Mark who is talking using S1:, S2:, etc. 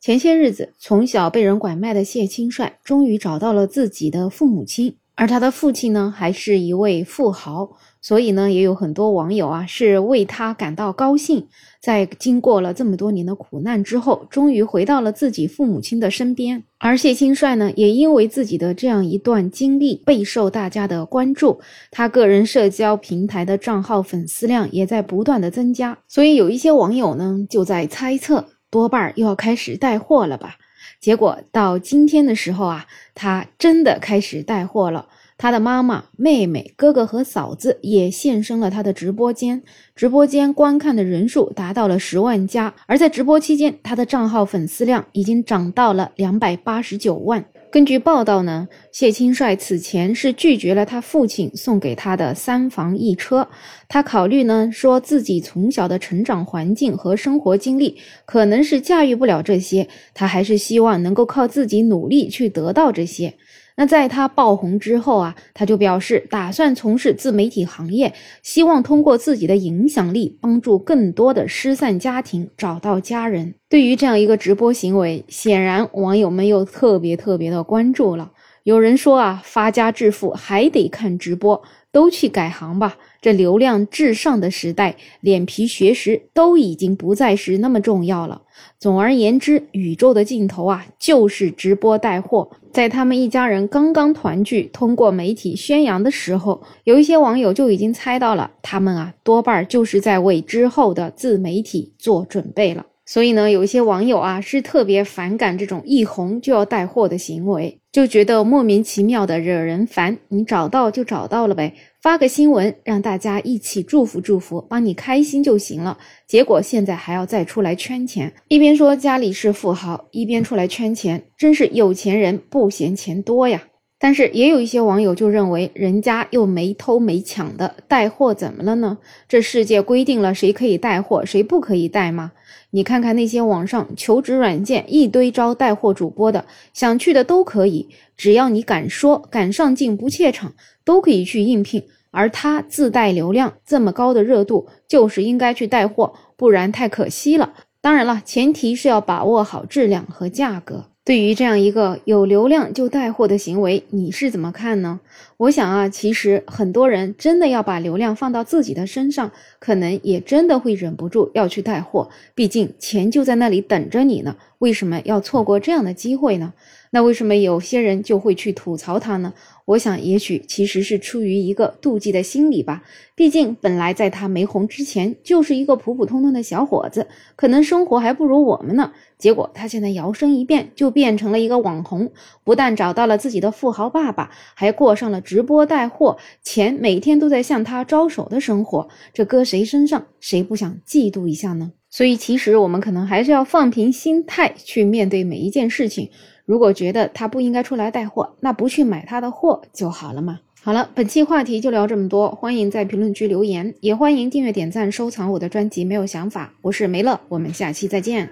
S1: 前些日子，从小被人拐卖的谢清帅终于找到了自己的父母亲，而他的父亲呢，还是一位富豪，所以呢，也有很多网友啊是为他感到高兴。在经过了这么多年的苦难之后，终于回到了自己父母亲的身边。而谢清帅呢，也因为自己的这样一段经历备受大家的关注，他个人社交平台的账号粉丝量也在不断的增加，所以有一些网友呢就在猜测。多半又要开始带货了吧？结果到今天的时候啊，他真的开始带货了。他的妈妈、妹妹、哥哥和嫂子也现身了他的直播间，直播间观看的人数达到了十万加，而在直播期间，他的账号粉丝量已经涨到了两百八十九万。根据报道呢，谢清帅此前是拒绝了他父亲送给他的三房一车。他考虑呢，说自己从小的成长环境和生活经历可能是驾驭不了这些，他还是希望能够靠自己努力去得到这些。那在他爆红之后啊，他就表示打算从事自媒体行业，希望通过自己的影响力帮助更多的失散家庭找到家人。对于这样一个直播行为，显然网友们又特别特别的关注了。有人说啊，发家致富还得看直播，都去改行吧。这流量至上的时代，脸皮学识都已经不再是那么重要了。总而言之，宇宙的尽头啊，就是直播带货。在他们一家人刚刚团聚，通过媒体宣扬的时候，有一些网友就已经猜到了，他们啊，多半就是在为之后的自媒体做准备了。所以呢，有一些网友啊，是特别反感这种一红就要带货的行为，就觉得莫名其妙的惹人烦。你找到就找到了呗。发个新闻让大家一起祝福祝福，帮你开心就行了。结果现在还要再出来圈钱，一边说家里是富豪，一边出来圈钱，真是有钱人不嫌钱多呀。但是也有一些网友就认为，人家又没偷没抢的，带货怎么了呢？这世界规定了谁可以带货，谁不可以带吗？你看看那些网上求职软件一堆招带货主播的，想去的都可以，只要你敢说、敢上镜、不怯场，都可以去应聘。而他自带流量，这么高的热度，就是应该去带货，不然太可惜了。当然了，前提是要把握好质量和价格。对于这样一个有流量就带货的行为，你是怎么看呢？我想啊，其实很多人真的要把流量放到自己的身上，可能也真的会忍不住要去带货。毕竟钱就在那里等着你呢，为什么要错过这样的机会呢？那为什么有些人就会去吐槽他呢？我想，也许其实是出于一个妒忌的心理吧。毕竟，本来在他没红之前，就是一个普普通通的小伙子，可能生活还不如我们呢。结果，他现在摇身一变，就变成了一个网红，不但找到了自己的富豪爸爸，还过上了直播带货、钱每天都在向他招手的生活。这搁谁身上，谁不想嫉妒一下呢？所以，其实我们可能还是要放平心态去面对每一件事情。如果觉得他不应该出来带货，那不去买他的货就好了嘛。好了，本期话题就聊这么多，欢迎在评论区留言，也欢迎订阅、点赞、收藏我的专辑。没有想法，我是梅乐，我们下期再见。